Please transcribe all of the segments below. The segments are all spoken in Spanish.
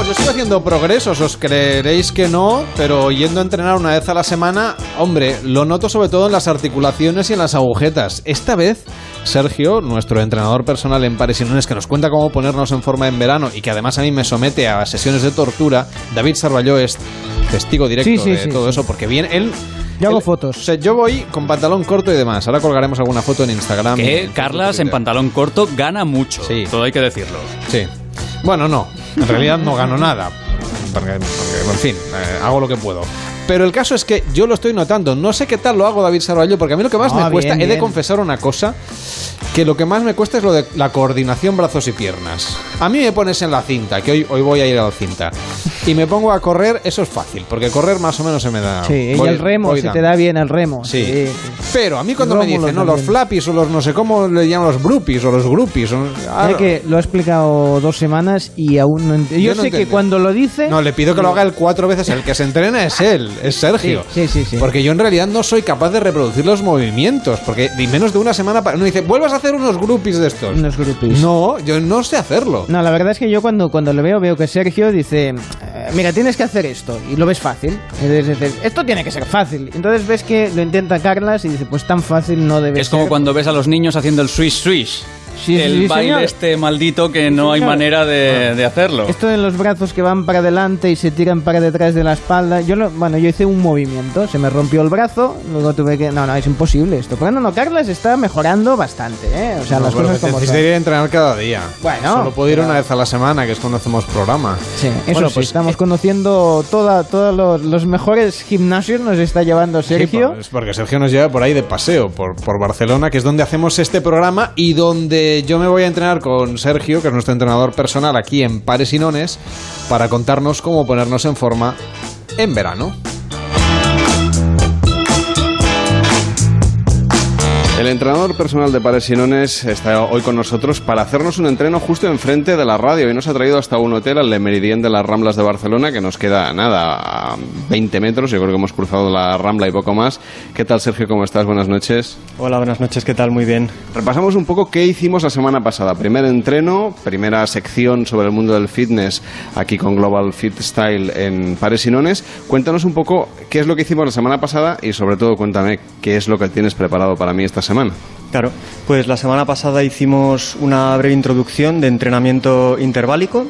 pues yo sigo haciendo progresos, os creeréis que no, pero yendo a entrenar una vez a la semana, hombre, lo noto sobre todo en las articulaciones y en las agujetas. Esta vez, Sergio, nuestro entrenador personal en pares y nones, que nos cuenta cómo ponernos en forma en verano y que además a mí me somete a sesiones de tortura, David Sarballó es testigo directo Sí, sí, de sí, todo sí. eso, porque bien, él... Yo hago fotos. o sea, yo voy con pantalón corto y demás. Ahora colgaremos alguna foto en Instagram. Que Carlas en pantalón corto gana mucho. Sí. Todo hay que decirlo. Sí. Bueno, no. En realidad no gano nada. Porque, porque, en fin, eh, hago lo que puedo. Pero el caso es que yo lo estoy notando. No sé qué tal lo hago, David Sarvallo, porque a mí lo que más Ah, me cuesta, bien, he de bien. confesar una cosa, que lo que más me cuesta es lo de la coordinación brazos y piernas. A mí me pones en la cinta, que hoy, hoy voy a ir a la cinta, y me pongo a correr, eso es fácil, porque correr más o menos se me da... Sí, y el remo, se te da bien el remo. Sí. Pero a mí cuando me dicen, no, los flappies o los no sé cómo le llaman los bruppies o los groupies. o- Mira que lo ha explicado dos semanas y aún no entiendo. Yo, Yo no sé que cuando lo dice. No, le pido que lo haga él cuatro veces. El que se entrena es él, es Sergio. Sí, sí, sí, sí. Porque yo en realidad no soy capaz de reproducir los movimientos. Porque ni menos de una semana para. No dice, vuelvas a hacer unos groupies de estos. Unos groupies. No, yo no sé hacerlo. No, la verdad es que yo cuando, cuando lo veo, veo que Sergio dice, eh, mira, tienes que hacer esto, y lo ves fácil. Entonces esto tiene que ser fácil. Entonces ves que lo intenta Carlas y dice, pues tan fácil no debe Es ser. como cuando ves a los niños haciendo el swish swish. Sí, sí, el sí, baile señor. este maldito que no hay manera de, de hacerlo. Esto de los brazos que van para adelante y se tiran para detrás de la espalda. Yo lo, bueno, yo hice un movimiento, se me rompió el brazo, luego tuve que. No, no, es imposible esto. Pero no, no, Carlas está mejorando bastante, ¿eh? O sea, No, las cosas como necesitaría entrenar cada día. Bueno, Solo puedo ir pero- una vez a la semana, que es cuando hacemos programa. Sí, eso Bueno, sí, pues, estamos eh, conociendo toda, todos los, los mejores gimnasios, nos está llevando Sí, Sergio. por- es porque Sergio nos lleva por ahí de paseo, por, por Barcelona, que es donde hacemos este programa y donde yo me voy a entrenar con Sergio, que es nuestro entrenador personal aquí en Pares y Nones, para contarnos cómo ponernos en forma en verano. El entrenador personal de Pares y Nones está hoy con nosotros para hacernos un entreno justo enfrente de la radio y nos ha traído hasta un hotel al Le Meridien de las Ramblas de Barcelona que nos queda nada a 20 metros, yo creo que hemos cruzado la Rambla y poco más. ¿Qué tal Sergio? ¿Cómo estás? Buenas noches. Hola, buenas noches, ¿qué tal? Muy bien. Repasamos un poco qué hicimos la semana pasada. Primer entreno, primera sección sobre el mundo del fitness aquí con Global Fit Style en Pares y Nones. Cuéntanos un poco qué es lo que hicimos la semana pasada y sobre todo cuéntame qué es lo que tienes preparado para mí esta semana. Claro, pues la semana pasada hicimos una breve introducción de entrenamiento interválico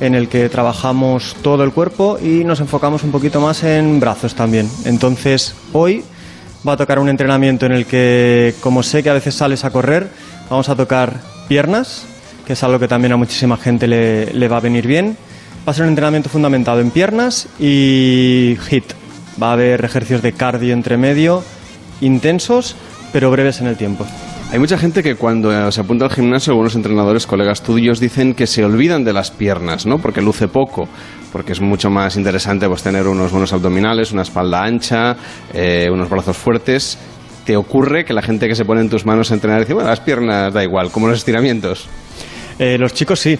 en el que trabajamos todo el cuerpo y nos enfocamos un poquito más en brazos también. Entonces, hoy va a tocar un entrenamiento en el que, como sé que a veces sales a correr, vamos a tocar piernas, que es algo que también a muchísima gente le, le va a venir bien. Va a ser un entrenamiento fundamentado en piernas y HIT. Va a haber ejercicios de cardio entre medio, intensos, pero breves en el tiempo. Hay mucha gente que cuando eh, se apunta al gimnasio, algunos entrenadores, colegas tuyos, dicen que se olvidan de las piernas, ¿no? Porque luce poco, porque es mucho más interesante pues, tener unos buenos abdominales, una espalda ancha, eh, unos brazos fuertes. ¿Te ocurre que la gente que se pone en tus manos a entrenar dice, bueno, las piernas da igual, como los estiramientos? Eh, los chicos sí.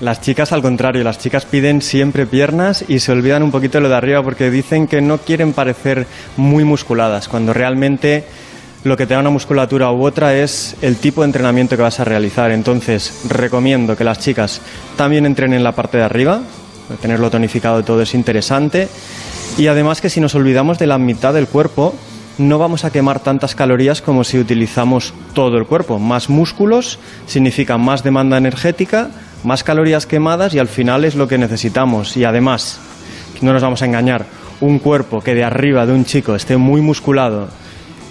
Las chicas al contrario, las chicas piden siempre piernas y se olvidan un poquito de lo de arriba porque dicen que no quieren parecer muy musculadas, cuando realmente lo que te da una musculatura u otra es el tipo de entrenamiento que vas a realizar. Entonces, recomiendo que las chicas también entrenen la parte de arriba, tenerlo tonificado todo es interesante. Y además que si nos olvidamos de la mitad del cuerpo, no vamos a quemar tantas calorías como si utilizamos todo el cuerpo. Más músculos significa más demanda energética, más calorías quemadas y al final es lo que necesitamos. Y además, no nos vamos a engañar, un cuerpo que de arriba de un chico esté muy musculado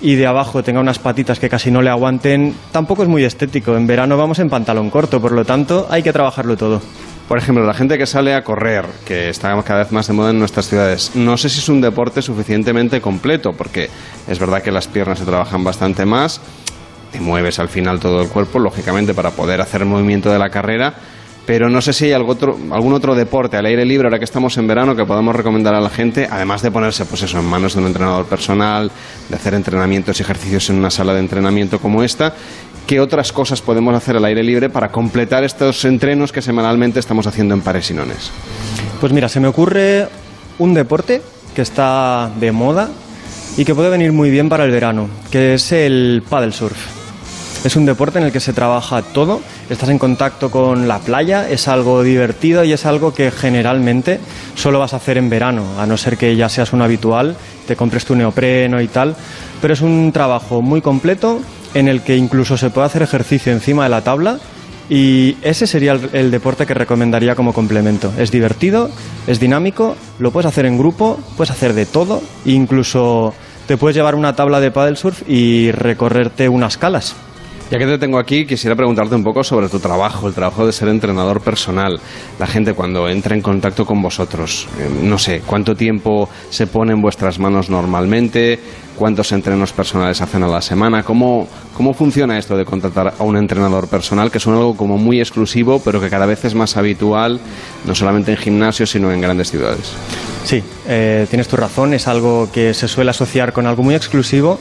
y de abajo tenga unas patitas que casi no le aguanten, tampoco es muy estético. En verano vamos en pantalón corto, por lo tanto hay que trabajarlo todo. Por ejemplo, la gente que sale a correr, que está cada vez más de moda en nuestras ciudades, no sé si es un deporte suficientemente completo, porque es verdad que las piernas se trabajan bastante más, te mueves al final todo el cuerpo, lógicamente, para poder hacer el movimiento de la carrera, pero no sé si hay algún otro deporte al aire libre, ahora que estamos en verano, que podamos recomendar a la gente, además de ponerse pues eso, en manos de un entrenador personal, de hacer entrenamientos y ejercicios en una sala de entrenamiento como esta. ¿Qué otras cosas podemos hacer al aire libre para completar estos entrenos que semanalmente estamos haciendo en Pares y Nones? Pues mira, se me ocurre un deporte que está de moda y que puede venir muy bien para el verano, que es el paddle surf. Es un deporte en el que se trabaja todo, estás en contacto con la playa, es algo divertido y es algo que generalmente solo vas a hacer en verano, a no ser que ya seas un habitual, te compres tu neopreno y tal, pero es un trabajo muy completo en el que incluso se puede hacer ejercicio encima de la tabla y ese sería el, el deporte que recomendaría como complemento. Es divertido, es dinámico, lo puedes hacer en grupo, puedes hacer de todo, incluso te puedes llevar una tabla de paddle surf y recorrerte unas calas. Ya que te tengo aquí, quisiera preguntarte un poco sobre tu trabajo, el trabajo de ser entrenador personal. La gente cuando entra en contacto con vosotros, eh, no sé, ¿cuánto tiempo se pone en vuestras manos normalmente? ¿Cuántos entrenos personales hacen a la semana? ¿Cómo, cómo funciona esto de contratar a un entrenador personal, que es algo como muy exclusivo, pero que cada vez es más habitual, no solamente en gimnasios, sino en grandes ciudades? Sí, eh, tienes tu razón, es algo que se suele asociar con algo muy exclusivo,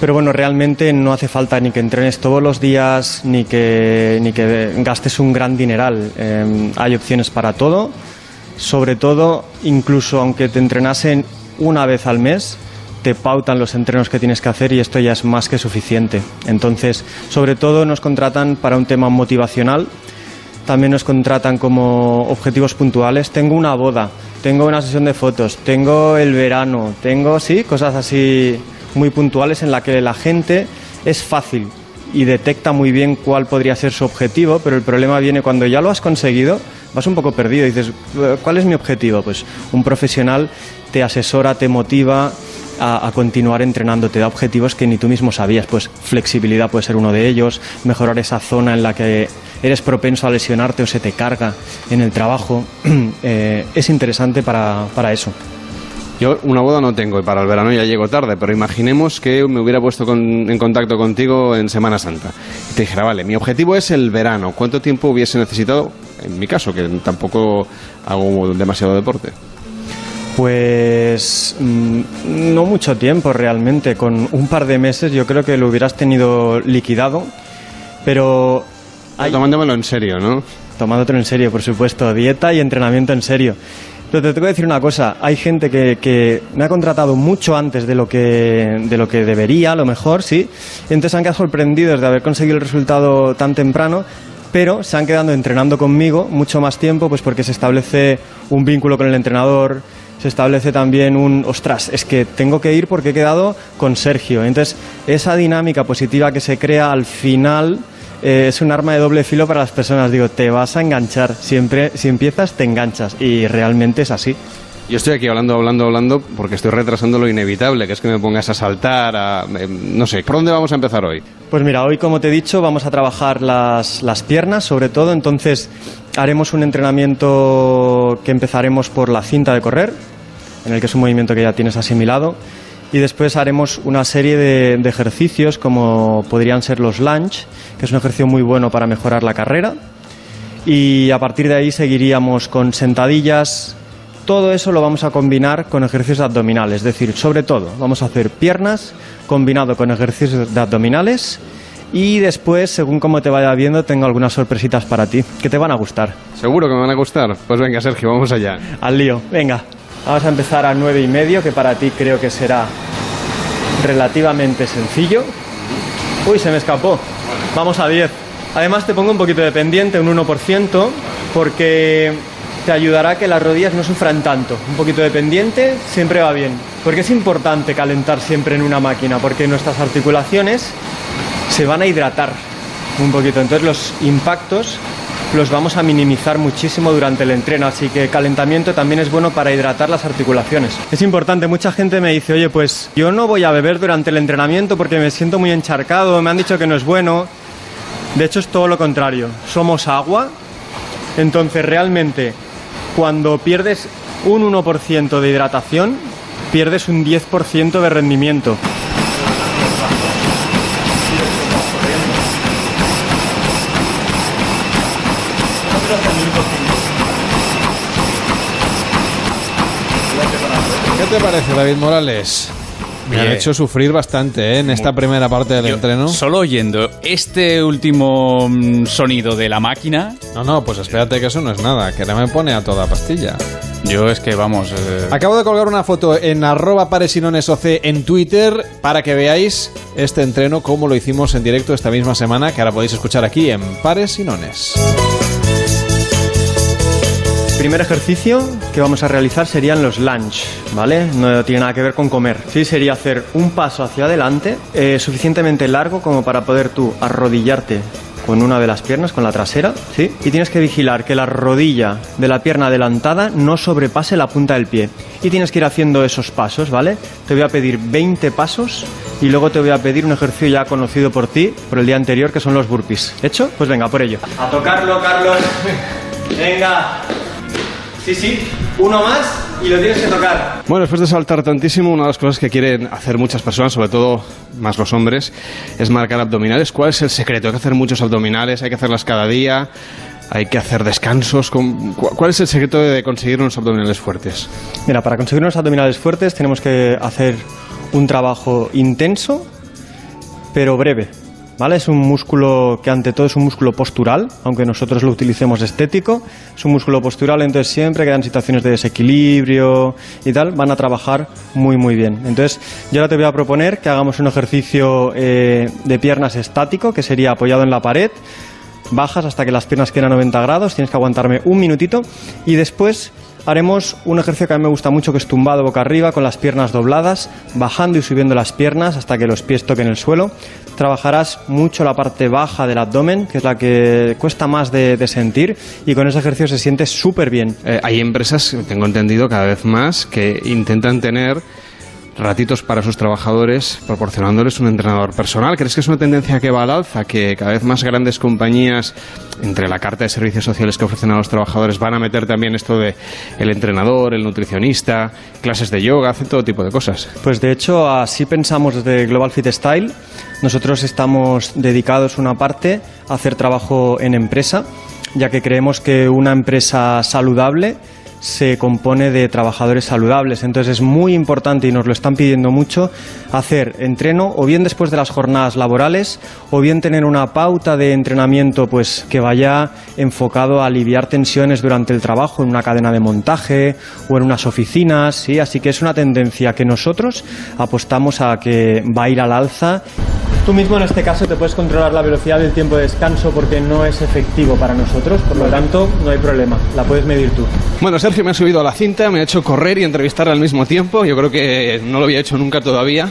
pero bueno, realmente no hace falta ni que entrenes todos los días, ni que, ni que gastes un gran dineral. Eh, hay opciones para todo, sobre todo, incluso aunque te entrenasen una vez al mes, te pautan los entrenos que tienes que hacer y esto ya es más que suficiente. Entonces, sobre todo nos contratan para un tema motivacional, también nos contratan como objetivos puntuales. Tengo una boda, tengo una sesión de fotos, tengo el verano, tengo, sí, cosas así muy puntuales en la que la gente es fácil y detecta muy bien cuál podría ser su objetivo, pero el problema viene cuando ya lo has conseguido, vas un poco perdido y dices, ¿cuál es mi objetivo? Pues un profesional te asesora, te motiva a, a, continuar entrenando, te da objetivos que ni tú mismo sabías, pues flexibilidad puede ser uno de ellos, mejorar esa zona en la que eres propenso a lesionarte o se te carga en el trabajo, eh, es interesante para, para eso. Yo una boda no tengo y para el verano ya llego tarde, pero imaginemos que me hubiera puesto con, en contacto contigo en Semana Santa. Y te dijera, vale, mi objetivo es el verano. ¿Cuánto tiempo hubiese necesitado? En mi caso, que tampoco hago demasiado deporte. Pues mmm, no mucho tiempo realmente. Con un par de meses yo creo que lo hubieras tenido liquidado. Pero... Hay... Tomándomelo en serio, ¿no? Tomándotelo en serio, por supuesto. Dieta y entrenamiento en serio. Pero te tengo que decir una cosa, hay gente que, que, me ha contratado mucho antes de lo, que, de lo que debería, a lo mejor, sí. Entonces han quedado sorprendidos de haber conseguido el resultado tan temprano, pero se han quedado entrenando conmigo mucho más tiempo, pues porque se establece un vínculo con el entrenador, se establece también un, ostras, es que tengo que ir porque he quedado con Sergio. Entonces, esa dinámica positiva que se crea al final eh, es un arma de doble filo para las personas. Digo, te vas a enganchar. Siempre, si empiezas, te enganchas. Y realmente es así. Yo estoy aquí hablando, hablando, hablando porque estoy retrasando lo inevitable, que es que me pongas a saltar, a, eh, no sé, ¿por dónde vamos a empezar hoy? Pues mira, hoy como te he dicho vamos a trabajar las, las piernas sobre todo, entonces haremos un entrenamiento que empezaremos por la cinta de correr, en el que es un movimiento que ya tienes asimilado, y después haremos una serie de, de ejercicios como podrían ser los lunge, que es un ejercicio muy bueno para mejorar la carrera, y a partir de ahí seguiríamos con sentadillas, todo eso lo vamos a combinar con ejercicios abdominales, es decir, sobre todo vamos a hacer piernas combinado con ejercicios de abdominales y después, según cómo te vaya viendo, tengo algunas sorpresitas para ti que te van a gustar. ¿Seguro que me van a gustar? Pues venga, Sergio, vamos allá. Al lío, venga. Vamos a empezar a nueve y medio, que para ti creo que será relativamente sencillo. Uy, se me escapó. Vamos a 10. Además te pongo un poquito de pendiente, un 1%, porque te ayudará a que las rodillas no sufran tanto. Un poquito de pendiente siempre va bien. Porque es importante calentar siempre en una máquina, porque nuestras articulaciones se van a hidratar un poquito. Entonces los impactos los vamos a minimizar muchísimo durante el entreno, así que calentamiento también es bueno para hidratar las articulaciones. Es importante, mucha gente me dice, oye, pues yo no voy a beber durante el entrenamiento porque me siento muy encharcado, me han dicho que no es bueno. De hecho es todo lo contrario, somos agua, entonces realmente cuando pierdes un 1% de hidratación, pierdes un 10% de rendimiento. Te parece, David Morales? Me han Bien. hecho sufrir bastante ¿eh? en esta primera parte del Yo, entreno. Solo oyendo este último mm, sonido de la máquina, No, no, pues espérate que eso no es nada, que no me pone a toda pastilla. yo es que vamos. eh, Acabo de colgar una foto en arroba paresinonesoc en Twitter para que veáis este entreno, cómo lo hicimos en directo esta misma semana, que ahora podéis escuchar aquí en Pares y Nones. Primer ejercicio que vamos a realizar serían los lunge, ¿vale? No tiene nada que ver con comer. Sí, sería hacer un paso hacia adelante, eh, suficientemente largo como para poder tú arrodillarte con una de las piernas, con la trasera, ¿sí? Y tienes que vigilar que la rodilla de la pierna adelantada no sobrepase la punta del pie. Y tienes que ir haciendo esos pasos, ¿vale? Te voy a pedir 20 pasos y luego te voy a pedir un ejercicio ya conocido por ti, por el día anterior, que son los burpees. ¿Hecho? Pues venga, por ello. A tocarlo, Carlos. Venga. Sí, sí. Uno más y lo tienes que tocar. Bueno, después de saltar tantísimo, una de las cosas que quieren hacer muchas personas, sobre todo más los hombres, es marcar abdominales. ¿Cuál es el secreto? Hay que hacer muchos abdominales, hay que hacerlas cada día, hay que hacer descansos. ¿Con- cu- ¿Cuál es el secreto de conseguir unos abdominales fuertes? Mira, para conseguir unos abdominales fuertes tenemos que hacer un trabajo intenso, pero breve. ¿Vale? Es un músculo que ante todo es un músculo postural, aunque nosotros lo utilicemos estético. Es un músculo postural, entonces siempre que dan situaciones de desequilibrio y tal, van a trabajar muy muy bien. Entonces yo ahora te voy a proponer que hagamos un ejercicio eh, de piernas estático, que sería apoyado en la pared, bajas hasta que las piernas queden a 90 grados, tienes que aguantarme un minutito y después haremos un ejercicio que a mí me gusta mucho que es tumbado boca arriba con las piernas dobladas, bajando y subiendo las piernas hasta que los pies toquen el suelo. Trabajarás mucho la parte baja del abdomen, que es la que cuesta más de, sentir y con ese ejercicio se siente súper bien. Eh, hay empresas, tengo entendido, cada vez más que intentan tener ratitos para sus trabajadores proporcionándoles un entrenador personal. ¿Crees que es una tendencia que va al alza? Que cada vez más grandes compañías, entre la carta de servicios sociales que ofrecen a los trabajadores, van a meter también esto de el entrenador, el nutricionista, clases de yoga, hacen todo tipo de cosas. Pues de hecho así pensamos desde Global Fit Style. Nosotros estamos dedicados una parte a hacer trabajo en empresa, ya que creemos que una empresa saludable se compone de trabajadores saludables. Entonces es muy importante y nos lo están pidiendo mucho hacer entreno o bien después de las jornadas laborales o bien tener una pauta de entrenamiento pues que vaya enfocado a aliviar tensiones durante el trabajo en una cadena de montaje o en unas oficinas, ¿sí? Así que es una tendencia que nosotros apostamos a que va a ir al alza. Tú mismo en este caso te puedes controlar la velocidad del tiempo de descanso porque no es efectivo para nosotros, por lo tanto no hay problema, la puedes medir tú. Bueno, Sergio me ha subido a la cinta, me ha hecho correr y entrevistar al mismo tiempo. Yo creo que no lo había hecho nunca todavía.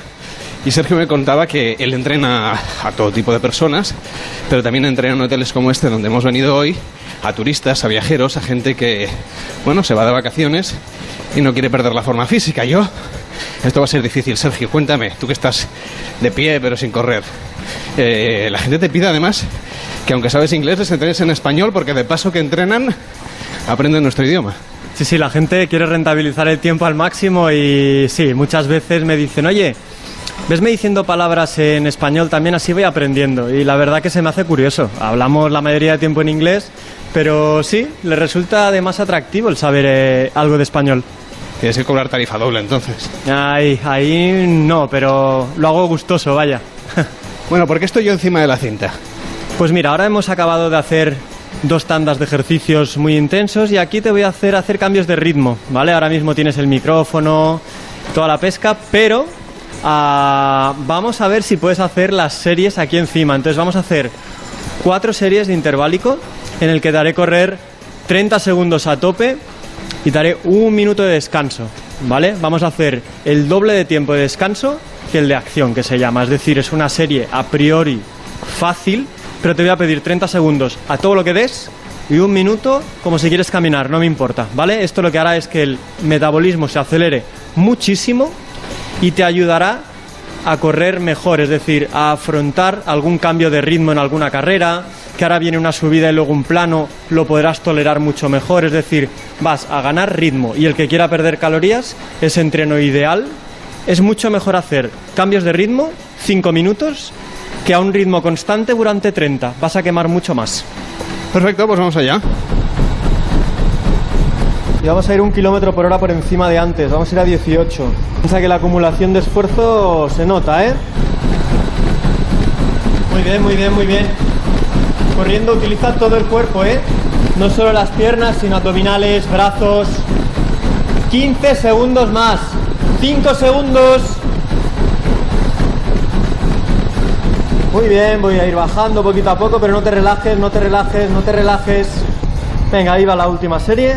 Y Sergio me contaba que él entrena a todo tipo de personas, pero también entrena en hoteles como este donde hemos venido hoy, a turistas, a viajeros, a gente que, bueno, se va de vacaciones y no quiere perder la forma física. Yo, esto va a ser difícil. Sergio, cuéntame, tú que estás de pie pero sin correr. Eh, la gente te pide además que aunque sabes inglés les entrenes en español porque de paso que entrenan aprenden nuestro idioma. Sí, sí, la gente quiere rentabilizar el tiempo al máximo y sí, muchas veces me dicen, oye, vesme diciendo palabras en español también, así voy aprendiendo. Y la verdad que se me hace curioso. Hablamos la mayoría de tiempo en inglés, pero sí, le resulta además atractivo el saber eh, algo de español. Tienes que cobrar tarifa doble entonces. Ahí, ahí no, pero lo hago gustoso, vaya. Bueno, ¿por qué estoy yo encima de la cinta? Pues mira, ahora hemos acabado de hacer dos tandas de ejercicios muy intensos y aquí te voy a hacer hacer cambios de ritmo, ¿vale? Ahora mismo tienes el micrófono, toda la pesca, pero ah, vamos a ver si puedes hacer las series aquí encima. Entonces vamos a hacer cuatro series de interválico en el que te haré correr 30 segundos a tope y te haré un minuto de descanso, ¿vale? Vamos a hacer el doble de tiempo de descanso que el de acción, que se llama. Es decir, es una serie a priori fácil, pero te voy a pedir 30 segundos a todo lo que des y un minuto como si quieres caminar, no me importa, ¿vale? Esto lo que hará es que el metabolismo se acelere muchísimo y te ayudará a correr mejor, es decir, a afrontar algún cambio de ritmo en alguna carrera, que ahora viene una subida y luego un plano, lo podrás tolerar mucho mejor, es decir, vas a ganar ritmo y el que quiera perder calorías, ese entreno ideal, es mucho mejor hacer cambios de ritmo, 5 minutos, que a un ritmo constante durante 30, vas a quemar mucho más. Perfecto, pues vamos allá. y vamos a ir un kilómetro por hora por encima de antes, vamos a ir a 18. Piensa que la acumulación de esfuerzo se nota, ¿eh? Muy bien, muy bien, muy bien. Corriendo utiliza todo el cuerpo, ¿eh? No solo las piernas, sino abdominales, brazos. 15 segundos más. 5 segundos. Muy bien, voy a ir bajando poquito a poco, pero no te relajes, no te relajes, no te relajes. Venga, ahí va la última serie.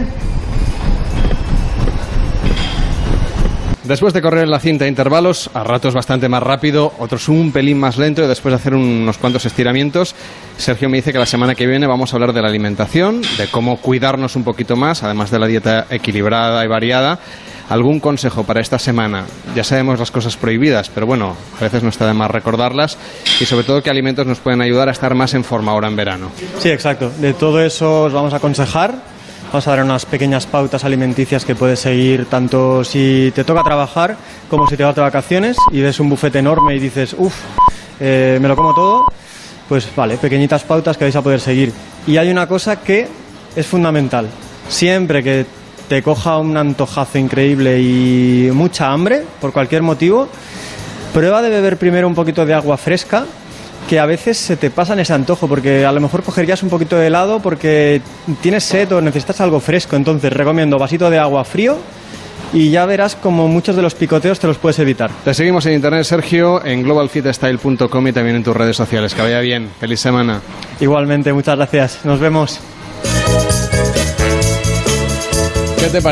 Después de correr en la cinta de intervalos, a ratos bastante más rápido, otros un pelín más lento y después de hacer unos cuantos estiramientos, Sergio me dice que la semana que viene vamos a hablar de la alimentación, de cómo cuidarnos un poquito más, además de la dieta equilibrada y variada. ¿Algún consejo para esta semana? Ya sabemos las cosas prohibidas, pero bueno, a veces no está de más recordarlas y sobre todo qué alimentos nos pueden ayudar a estar más en forma ahora en verano. Sí, exacto. De todo eso os vamos a aconsejar Vamos a dar unas pequeñas pautas alimenticias que puedes seguir tanto si te toca trabajar como si te vas de vacaciones y ves un bufete enorme y dices, uff, eh, me lo como todo. Pues vale, pequeñitas pautas que vais a poder seguir. Y hay una cosa que es fundamental. Siempre que te coja un antojazo increíble y mucha hambre, por cualquier motivo, prueba de beber primero un poquito de agua fresca que a veces se te pasa en ese antojo, porque a lo mejor cogerías un poquito de helado porque tienes sed o necesitas algo fresco. Entonces recomiendo vasito de agua frío y ya verás como muchos de los picoteos te los puedes evitar. Te seguimos en internet, Sergio, en globalfitstyle.com y también en tus redes sociales. Que vaya bien. Feliz semana. Igualmente, muchas gracias. Nos vemos. ¿Qué te parece?